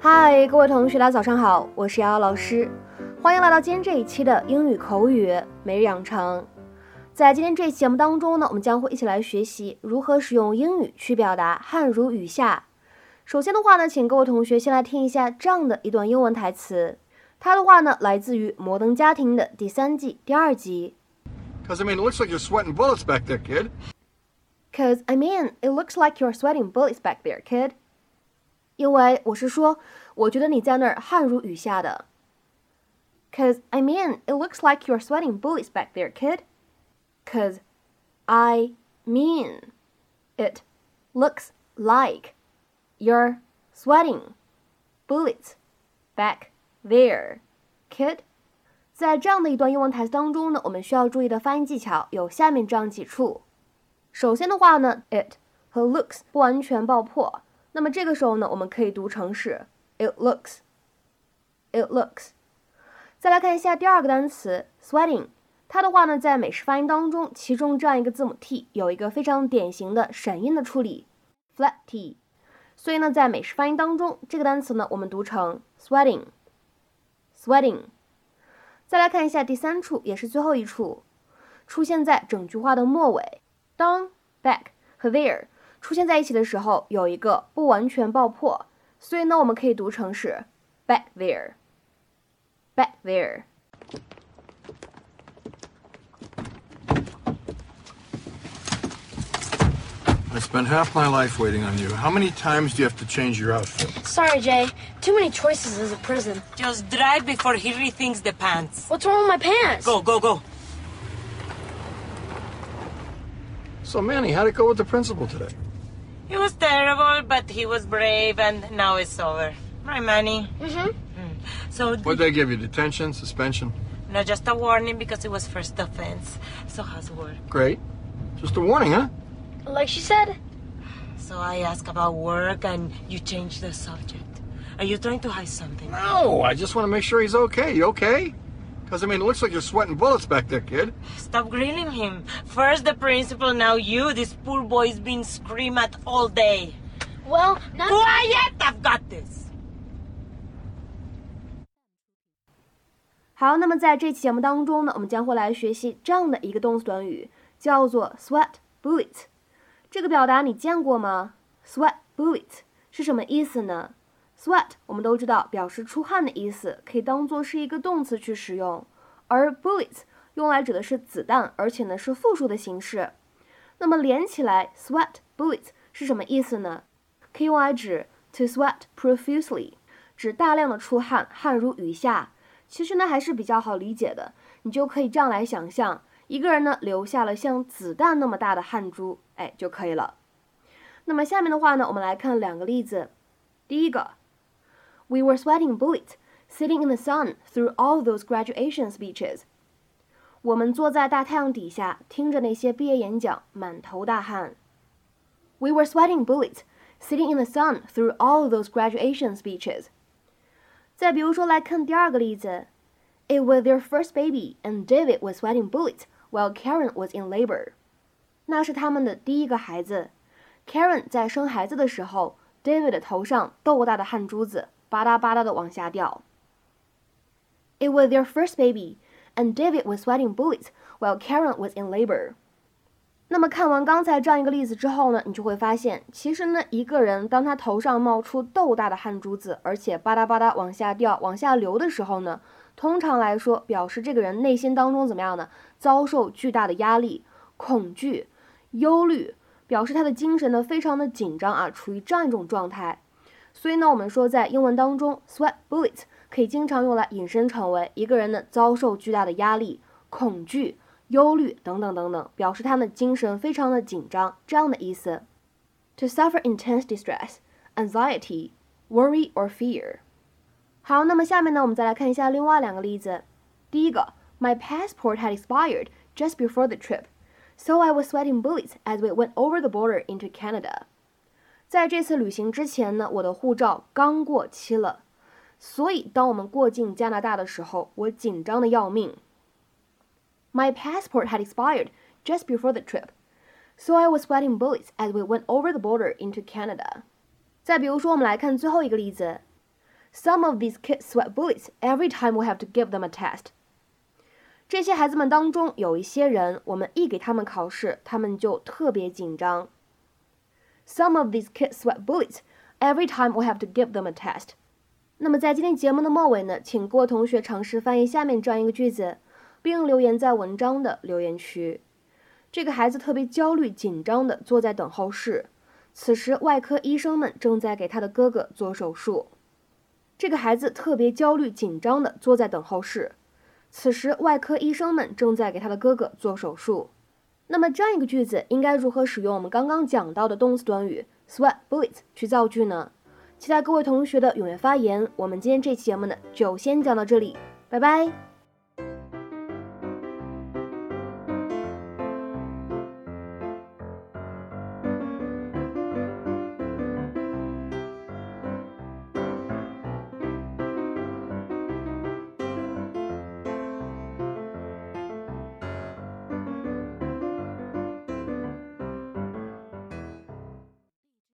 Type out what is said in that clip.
嗨，各位同学，大家早上好，我是瑶瑶老师，欢迎来到今天这一期的英语口语每日养成。在今天这期节目当中呢，我们将会一起来学习如何使用英语去表达汉如雨下。首先的话呢，请各位同学先来听一下这样的一段英文台词，它的话呢来自于《摩登家庭》的第三季第二集。Cause I mean, it looks like you're sweating bullets back there, kid. Cause I mean, it looks like you're sweating bullets back there, kid. 因为我是说，我觉得你在那儿汗如雨下的。Cause I mean, it looks like you're sweating bullets back there, kid. Cause I mean, it looks like you're sweating bullets back there, kid. 在这样的一段英文台词当中呢，我们需要注意的发音技巧有下面这样几处。首先的话呢，it 和 looks 不完全爆破。 那么这个时候呢，我们可以读成是 it looks，it looks。再来看一下第二个单词 sweating，它的话呢，在美式发音当中，其中这样一个字母 t 有一个非常典型的闪音的处理，flat t。所以呢，在美式发音当中，这个单词呢，我们读成 sweating，sweating。再来看一下第三处，也是最后一处，出现在整句话的末尾，当 back 和 there。出现在一起的时候有一个不完全爆破，所以呢，我们可以读成是 back there，back there。I spent half my life waiting on you. How many times do you have to change your outfit? Sorry, Jay. Too many choices is a prison. Just drive before he rethinks the pants. What's wrong with my pants? Go, go, go. So, Manny, how'd it go with the principal today? It was terrible, but he was brave, and now it's over. Right, Manny? Mm-hmm. So, What'd they give you? Detention? Suspension? no, just a warning because it was first offense. So, how's work? Great. Just a warning, huh? Like she said. So, I ask about work, and you change the subject. Are you trying to hide something? No, I just want to make sure he's okay. You okay? Because, I mean, it looks like you're sweating bullets back there, kid. Stop grilling him. First the principal, now you. This poor boy's been screamed at all day. Well, not. Quiet! I've got this. 好，那么在这期节目当中呢，我们将会来学习这样的一个动词短语，叫做 sweat bullets。这个表达你见过吗？sweat bullets 是什么意思呢 ？sweat 我们都知道表示出汗的意思，可以当做是一个动词去使用，而 bullets 用来指的是子弹，而且呢是复数的形式。那么连起来，sweat bullets 是什么意思呢？可以用来指 to sweat profusely，指大量的出汗，汗如雨下。其实呢还是比较好理解的，你就可以这样来想象，一个人呢留下了像子弹那么大的汗珠，哎就可以了。那么下面的话呢，我们来看两个例子。第一个 ，We were sweating bullets sitting in the sun through all those graduation speeches。我们坐在大太阳底下，听着那些毕业演讲，满头大汗。We were sweating bullets sitting in the sun through all those graduation speeches。再比如说，来看第二个例子，It was their first baby, and David was sweating bullets while Karen was in labor。那是他们的第一个孩子，Karen 在生孩子的时候，David 的头上豆大的汗珠子 吧嗒吧嗒的往下掉。It was their first baby, and David was sweating bullets while Karen was in labor。那么看完刚才这样一个例子之后呢，你就会发现，其实呢，一个人当他头上冒出豆大的汗珠子，而且吧嗒吧嗒往下掉、往下流的时候呢，通常来说表示这个人内心当中怎么样呢？遭受巨大的压力、恐惧、忧虑，表示他的精神呢非常的紧张啊，处于这样一种状态。所以呢，我们说在英文当中，sweat bullets 可以经常用来引申成为一个人呢遭受巨大的压力、恐惧。忧虑等等等等，表示他的精神非常的紧张，这样的意思。To suffer intense distress, anxiety, worry or fear。好，那么下面呢，我们再来看一下另外两个例子。第一个，My passport had expired just before the trip, so I was sweating bullets as we went over the border into Canada。 在这次旅行之前呢，我的护照刚过期了，所以当我们过境加拿大的时候，我紧张的要命。My passport had expired just before the trip, so I was sweating bullets as we went over the border into Canada. 再比如说，我们来看最后一个例子 Some of these kids sweat bullets every time we have to give them a test. 这些孩子们当中有一些人，我们一给他们考试，他们就特别紧张。Some of these kids sweat bullets every time we have to give them a test. 那么在今天节目的末尾呢，请各位同学尝试翻译下面这样一个句子，并留言在文章的留言区。这个孩子特别焦虑、紧张地坐在等候室，此时外科医生们正在给他的哥哥做手术。这个孩子特别焦虑、紧张地坐在等候室。此时，外科医生们正在给他的哥哥做手术。那么，这样一个句子应该如何使用我们刚刚讲到的动词短语 sweat bullets 去造句呢？期待各位同学的踊跃发言。我们今天这期节目呢，就先讲到这里，拜拜。